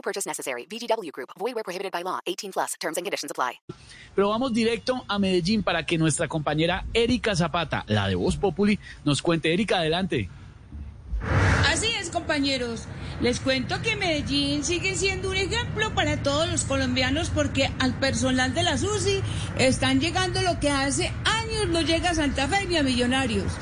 No purchase necessary. VGW Group. Void where prohibited by law. 18 plus. Terms and conditions apply. Pero vamos directo a Medellín para que nuestra compañera Erika Zapata, la de Voz Populi, nos cuente. Erika, adelante. Así es, compañeros. Les cuento que Medellín sigue siendo un ejemplo para todos los colombianos porque al personal de la SUSI están llegando lo que hace años no llega a Santa Fe ni a Millonarios.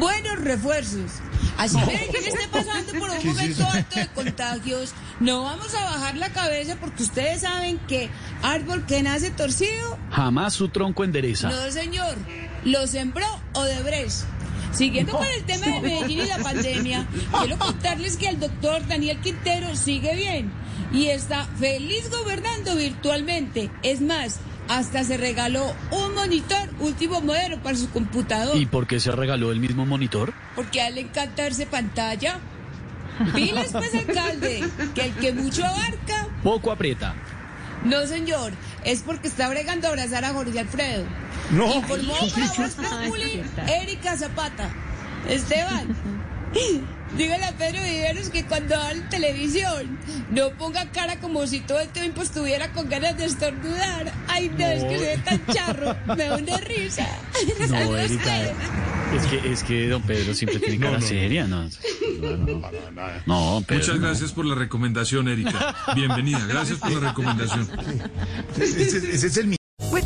Buenos refuerzos. Así Medellín esté pasando por un momento alto de contagios, no vamos a bajar la cabeza porque ustedes saben que árbol que nace torcido, Jamás su tronco endereza. no señor, lo sembró Odebrecht. Siguiendo con el tema de Medellín y la pandemia, quiero contarles que el doctor Daniel Quintero sigue bien y está feliz gobernando virtualmente. Es más, hasta se regaló un monitor último modelo para su computador, ¿Y por qué se regaló el mismo monitor? porque a él le encanta verse pantalla. Pilas pues, alcalde, que el que mucho abarca, Poco aprieta. no señor, es porque está bregando a abrazar a Jorge Alfredo. No. Informó para Voz Populi Erika Zapata. Esteban, dígale a Pedro Viveros que cuando habla en televisión no ponga cara como si todo el tiempo estuviera con ganas de estornudar. Ay, no, es que se ve tan charro, me da una risa. No, Erika. Es que, es que don Pedro siempre tiene cara seria, ¿no? No, no. No, Pedro, Muchas no. gracias por la recomendación, Erika. Bienvenida, gracias por la recomendación.